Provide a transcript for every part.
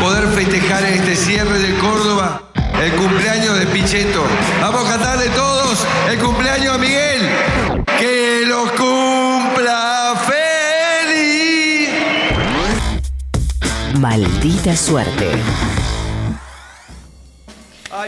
poder festejar en este cierre de Córdoba el cumpleaños de Pichetto. Vamos a cantarle todos el cumpleaños a Miguel. Que los cumpla feliz. Maldita suerte.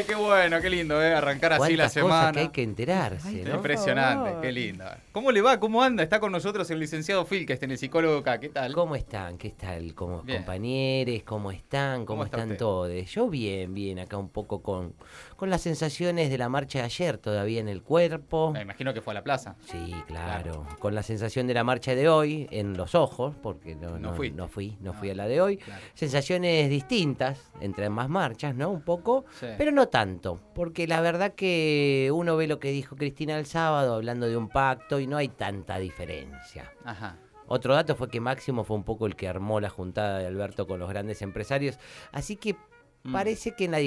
Ay, qué bueno, qué lindo, ¿eh? Arrancar así la Cuántas cosas semana. que hay que enterarse, ¿no? Impresionante, qué lindo. ¿Cómo le va? ¿Cómo anda? Está con nosotros el licenciado Phil, que está en el psicólogo acá. ¿Qué tal? ¿Cómo están? ¿Qué tal? ¿Cómo Bien. compañeros? ¿Cómo están? ¿Cómo, ¿Cómo está están usted? todos? Yo bien, bien, acá un poco con, con las sensaciones de la marcha de ayer todavía en el cuerpo. Me imagino que fue a la plaza. Sí, claro. Con la sensación de la marcha de hoy en los ojos, porque no, No no, fuiste. no fui, no fui a la de hoy. claro. Sensaciones distintas entre ambas marchas, ¿no? Un poco, Sí. pero no tanto, porque la verdad que uno ve lo que dijo Cristina el sábado hablando de un pacto y no hay tanta diferencia. Ajá. Otro dato fue que Máximo fue un poco el que armó la juntada de Alberto con los grandes empresarios, así que Mm. parece que en la,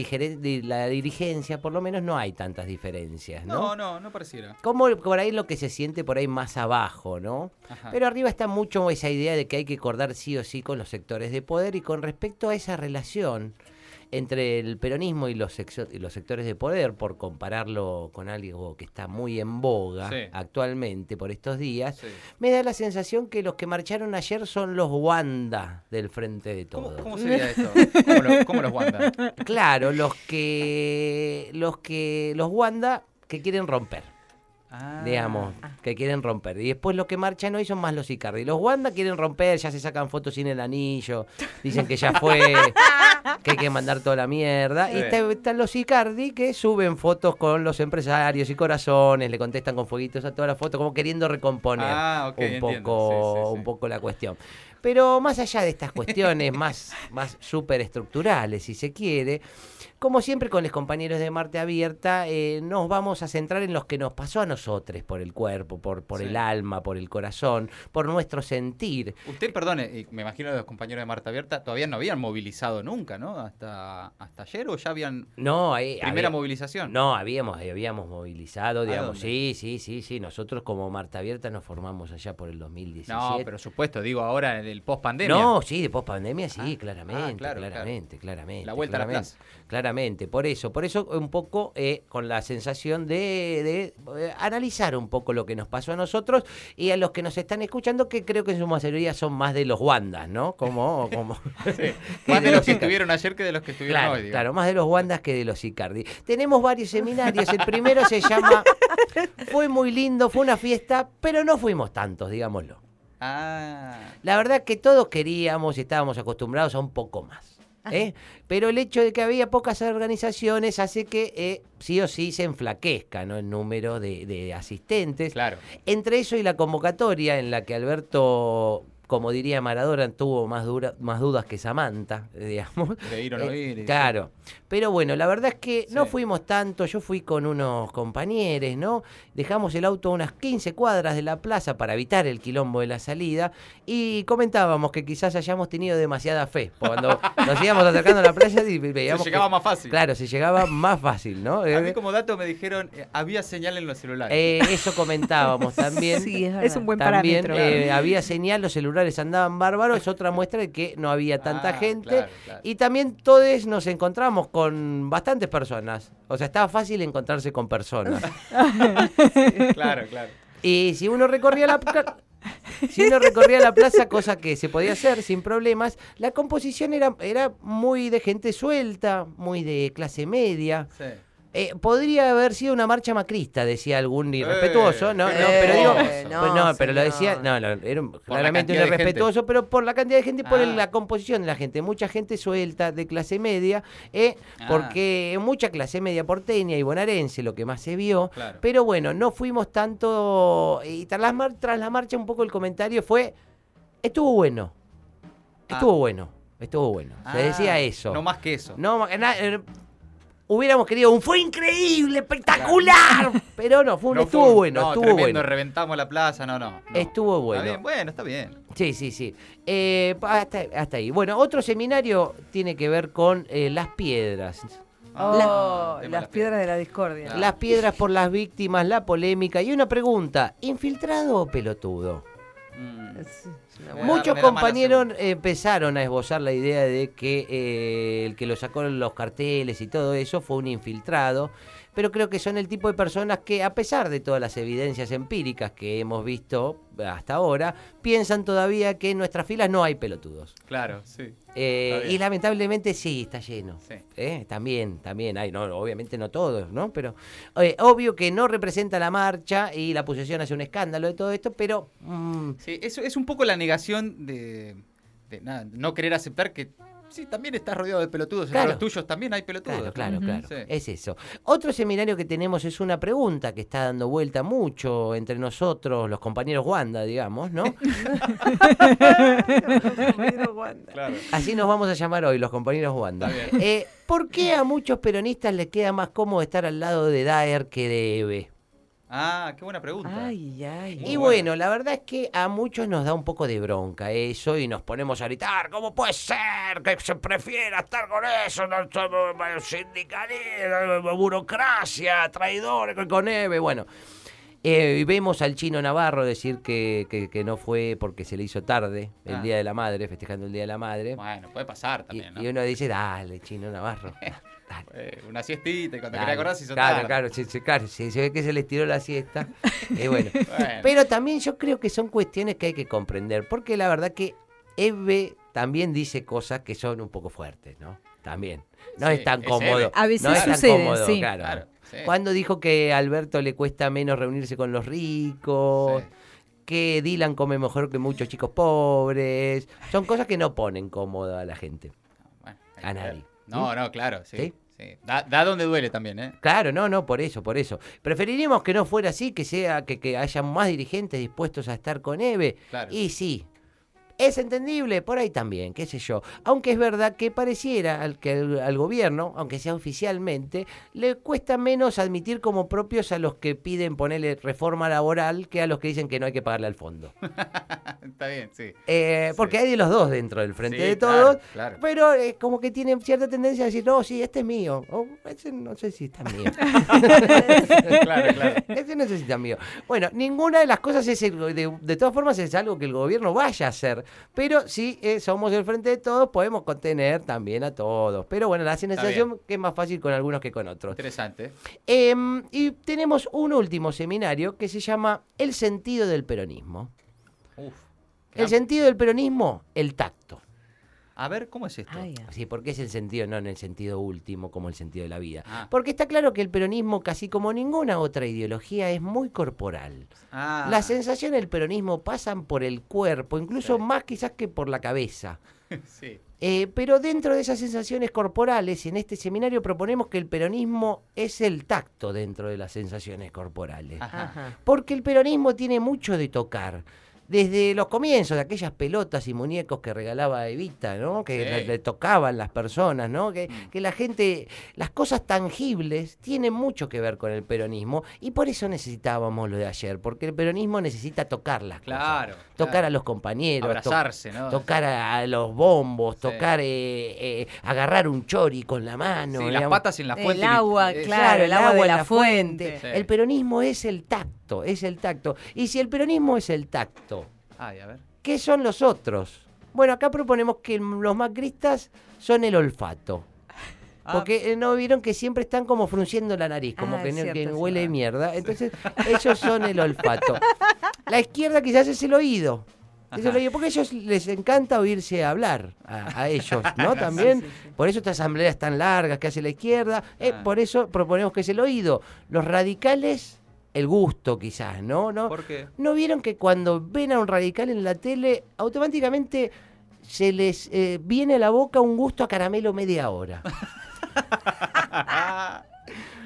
la dirigencia por lo menos no hay tantas diferencias, ¿no? No, no, no pareciera. Como por ahí lo que se siente por ahí más abajo, ¿no? Ajá. Pero arriba está mucho esa idea de que hay que acordar sí o sí con los sectores de poder y con respecto a esa relación entre el peronismo y los, y los sectores de poder, por compararlo con algo que está muy en boga Sí. actualmente por estos días, Sí. me da la sensación que los que marcharon ayer son los Wanda del frente de ¿Cómo, todos. cómo sería esto? ¿Cómo, lo- cómo los Wanda? Claro, los que los que los Wanda que quieren romper. Ah. digamos, que quieren romper. Y después los que marchan hoy son más los Icardi. Los Wanda quieren romper, ya se sacan fotos sin el anillo, dicen que ya fue, que hay que mandar toda la mierda. Y está- están los Icardi que suben fotos con los empresarios y corazones, le contestan con fueguitos a todas las fotos, como queriendo recomponer Ah, un, entiendo. poco, Sí, sí, sí. un poco la cuestión. Pero más allá de estas cuestiones más, más superestructurales, si se quiere, como siempre con los compañeros de Marte Abierta, eh, nos vamos a centrar en los que nos pasó a nosotros, por el cuerpo, por, por Sí. el alma, por el corazón, por nuestro sentir. Usted, perdone, me imagino que los compañeros de Marta Abierta todavía no habían movilizado nunca, ¿no? Hasta, hasta ayer o ya habían No, primera había- movilización. No, habíamos, habíamos movilizado, digamos, sí, sí, sí, sí. Nosotros como Marta Abierta nos formamos allá por el 2017. No, pero supuesto, digo ahora el post pandemia. No, sí, de post pandemia sí, Ah, claramente, ah, claro, claro. claramente, claramente. La vuelta a la claramente, plaza. Claramente, por eso, por eso un poco eh, con la sensación de, de, eh, analizar un poco lo que nos pasó a nosotros y a los que nos están escuchando, que creo que en su mayoría son más de los Wandas, ¿no? Como, como Más de los que Icardi. estuvieron ayer que de los que estuvieron Claro, hoy. digamos. claro, más de los Wandas que de los Icardi. Tenemos varios seminarios. El primero se llama Fue muy lindo, fue una fiesta, pero no fuimos tantos, digámoslo. Ah, La verdad que todos queríamos y estábamos acostumbrados a un poco más. ¿eh? Pero el hecho de que había pocas organizaciones hace que eh, sí o sí se enflaquezca ¿no? el número de, de asistentes. claro. Entre eso y la convocatoria en la que Alberto, como diría Maradona, tuvo más, dura- más dudas que Samantha, digamos. De ir o no ir. Claro. Pero bueno, la verdad es que no fuimos tanto. Yo fui con unos compañeros, ¿no? Dejamos el auto a unas 15 cuadras de la plaza para evitar el quilombo de la salida y comentábamos que quizás hayamos tenido demasiada fe. Cuando nos íbamos acercando a la playa y veíamos. Se llegaba que- más fácil. Claro, se llegaba más fácil, ¿no? A mí Eh, como dato me dijeron, eh, había señal en los celulares. eh, eso comentábamos también. Sí, es, Es un buen También parámetro. eh, había señal, los celulares andaban bárbaros, es otra muestra de que no había tanta Ah, gente. claro, claro. Y también todos nos encontramos con bastantes personas. O sea, estaba fácil encontrarse con personas. Claro, claro. y si uno recorría la si uno recorría la plaza, cosa que se podía hacer sin problemas, la composición era, era muy de gente suelta, muy de clase media. Sí. Eh, podría haber sido una marcha macrista, decía algún irrespetuoso, ¿no? Eh, no, pero digo, eh, pues no, pero lo decía, no, no, era claramente un irrespetuoso, pero por la cantidad de gente, y por Ah. el- la composición de la gente, mucha gente suelta de clase media, eh, Ah. porque mucha clase media porteña y bonaerense, lo que más se vio, Claro. pero bueno, no fuimos tanto, y tras la, mar- tras la marcha un poco el comentario fue, estuvo bueno, estuvo bueno, estuvo bueno, se Ah, decía eso. No más que eso. No, na- eh, hubiéramos querido un fue increíble, espectacular. Pero no, fue un, No estuvo fue un- bueno, no, estuvo tremendo, bueno. reventamos la plaza, no, no. no. Estuvo bueno. Está bien, bueno, está bien. Sí, sí, sí. Eh, hasta, hasta ahí. Bueno, otro seminario tiene que ver con eh, las piedras. Oh, tema de las piedras de la discordia. Ah. Las piedras por las víctimas, la polémica. Y una pregunta, ¿infiltrado o pelotudo? Mm. Muchos mala compañeros empezaron a esbozar la idea de que eh, el que lo sacó en los carteles y todo eso fue un infiltrado, pero creo que son el tipo de personas que, a pesar de todas las evidencias empíricas que hemos visto hasta ahora, piensan todavía que en nuestras filas no hay pelotudos. Claro, sí. Eh, y lamentablemente sí, está lleno. Sí. Eh, También, también hay, no, obviamente no todos, ¿no? Pero eh, obvio que no representa la marcha y la posesión hace un escándalo de todo esto, pero mm, Sí, eso es un poco la negación de, de nada, no querer aceptar que sí, también estás rodeado de pelotudos. Claro. Entre los tuyos también hay pelotudos. Claro, claro, claro. Sí. Es eso. Otro seminario que tenemos es una pregunta que está dando vuelta mucho entre nosotros, los compañeros Wanda, digamos, ¿no? Pero Wanda. Claro. Así nos vamos a llamar hoy, los compañeros Wanda. Está bien. Eh, ¿Por qué a muchos peronistas les queda más cómodo estar al lado de Daer que de Eve? Ah, qué buena pregunta. Ay, ay. Muy Y buena. bueno, la verdad es que a muchos nos da un poco de bronca eso y nos ponemos a gritar, ¿cómo puede ser que se prefiera estar con eso? No somos sindicalistas, burocracia, traidores con Eve, bueno. Eh, y vemos al chino Navarro decir que, que- que no fue porque se le hizo tarde el Ah. Día de la Madre, festejando el Día de la Madre. Bueno, puede pasar Y, también, ¿no? y uno dice, dale, chino Navarro. dale". Eh, una siestita y cuando quería acordar se hizo claro, tarde. claro, sí, sí, claro, sí, se ve que se les tiró la siesta. Bueno, Bueno. pero también yo creo que son cuestiones que hay que comprender, porque la verdad que Eve también dice cosas que son un poco fuertes, ¿no? También. No Sí, es tan cómodo. A veces no es tan sucede, cómodo, sí. claro. Claro, sí. Cuando dijo que a Alberto le cuesta menos reunirse con los ricos, Sí. que Dylan come mejor que muchos chicos pobres, son cosas que no ponen cómodo a la gente. Bueno, hay A nadie. No, no, claro, sí. ¿Sí? sí. Da, da donde duele también, ¿eh? Claro, no, no, por eso, por eso. Preferiríamos que no fuera así, que sea que, que haya más dirigentes dispuestos a estar con Eve. Claro. Y sí, es entendible, por ahí también, qué sé yo. Aunque es verdad que pareciera al, que al, al gobierno, aunque sea oficialmente, le cuesta menos admitir como propios a los que piden ponerle reforma laboral que a los que dicen que no hay que pagarle al fondo. Está bien, sí. Eh, Sí. porque hay de los dos dentro del frente Sí, de todos. claro. Pero es como que tienen cierta tendencia a decir, no, sí, este es mío. O, ese no sé si está mío. claro, claro. Ese no sé si está mío. Bueno, ninguna de las cosas es, el- de, de todas formas, es algo que el gobierno vaya a hacer. Pero si eh, somos el frente de todos, podemos contener también a todos. Pero bueno, la sensación que es más fácil con algunos que con otros. Interesante. Em, y tenemos un último seminario que se llama El sentido del peronismo. Uf. El sentido del peronismo, el tacto. A ver, ¿cómo es esto? Ay. Sí, porque es el sentido, no en el sentido último como el sentido de la vida. Ah. Porque está claro que el peronismo, casi como ninguna otra ideología, es muy corporal. Ah, Las sensaciones del peronismo pasan por el cuerpo, incluso Sí. más quizás que por la cabeza. sí. Eh, pero dentro de esas sensaciones corporales, en este seminario proponemos que el peronismo es el tacto dentro de las sensaciones corporales. Ajá. Porque el peronismo tiene mucho de tocar. Desde los comienzos de aquellas pelotas y muñecos que regalaba Evita, ¿no? Que Sí. le, le tocaban las personas, ¿no? Que, Mm. que la gente, las cosas tangibles tienen mucho que ver con el peronismo y por eso necesitábamos lo de ayer, porque el peronismo necesita tocar las cosas. Claro. Tocar claro. a los compañeros, to- Abrazarse, ¿no? tocar a, a los bombos, Sí. tocar, eh, eh, agarrar un chori con la mano. Sí, las patas en la El fuente. agua, Eh, claro, el agua de en la fuente. Sí. El peronismo es el tacto, es el tacto. Y si el peronismo es el tacto, Ay, a ver. ¿qué son los otros? Bueno, acá proponemos que los macristas son el olfato. Ah, Porque eh, no vieron que siempre están como frunciendo la nariz, como Ah, que, cierto, que huele cierto. mierda. Entonces, ellos son el olfato. La izquierda quizás es el oído. Es el oído, porque a ellos les encanta oírse hablar, a, a ellos, ¿no? También. Sí, sí, sí. Por eso estas asambleas tan largas que hace la izquierda. eh, Ah. Por eso proponemos que es el oído. Los radicales, el gusto quizás, ¿no? ¿No? ¿Por qué? ¿No vieron que cuando ven a un radical en la tele, automáticamente se les eh, viene a la boca un gusto a caramelo media hora?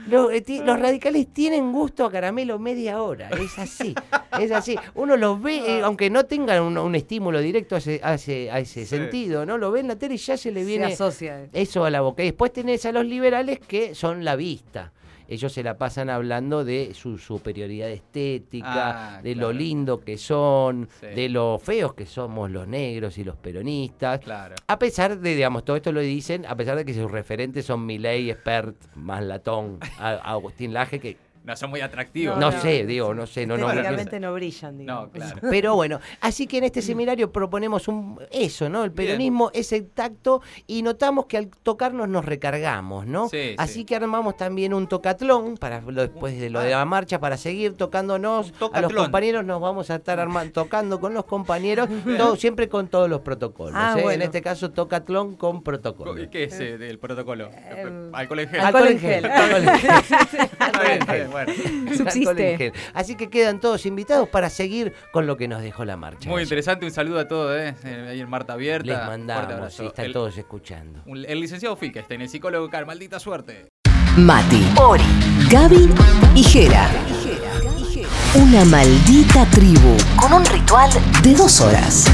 Eh, los radicales tienen gusto a caramelo media hora, es así, es así. Uno los ve, eh, aunque no tengan un, un estímulo directo a ese, a ese, a ese Sí. sentido, ¿no? Lo ve en la tele y ya se le Se viene asocia. eso a la boca. Y después tenés a los liberales que son la vista. Ellos se la pasan hablando de su superioridad estética, Ah, de claro. lo lindo que son, Sí. de lo feos que somos los negros y los peronistas. Claro. A pesar de, digamos, todo esto lo dicen, a pesar de que sus referentes son Milei, Spert, más Latón, a- Agustín Laje, que No son muy atractivos. No, No, sé, digo, no sé, no, no. No brillan, digamos. No, claro. Pero bueno, así que en este seminario proponemos un eso, ¿no? El Bien. peronismo, ese tacto, y notamos que al tocarnos nos recargamos, ¿no? Sí, así sí. que armamos también un tocatlón para lo- después de lo de la marcha, para seguir tocándonos a los compañeros, nos vamos a estar armando, tocando con los compañeros, todo, siempre con todos los protocolos. Ah, ¿eh? En este caso, tocatlón con protocolo. ¿Y ¿Qué es eh, el protocolo? Em, Alcohol en gel. alcohol en gel. Alcohol en gel. Bueno. Subsiste. Así que quedan todos invitados para seguir con lo que nos dejó la marcha. Muy interesante, un saludo a todos, ¿eh? Eh, ahí en Marta Abierta. Les mandamos, sí, están el, todos escuchando. un- el licenciado Filkestein, el psicólogo Car, maldita suerte. Mati, Ori, Gaby y Jera. Una maldita tribu con un ritual de dos horas.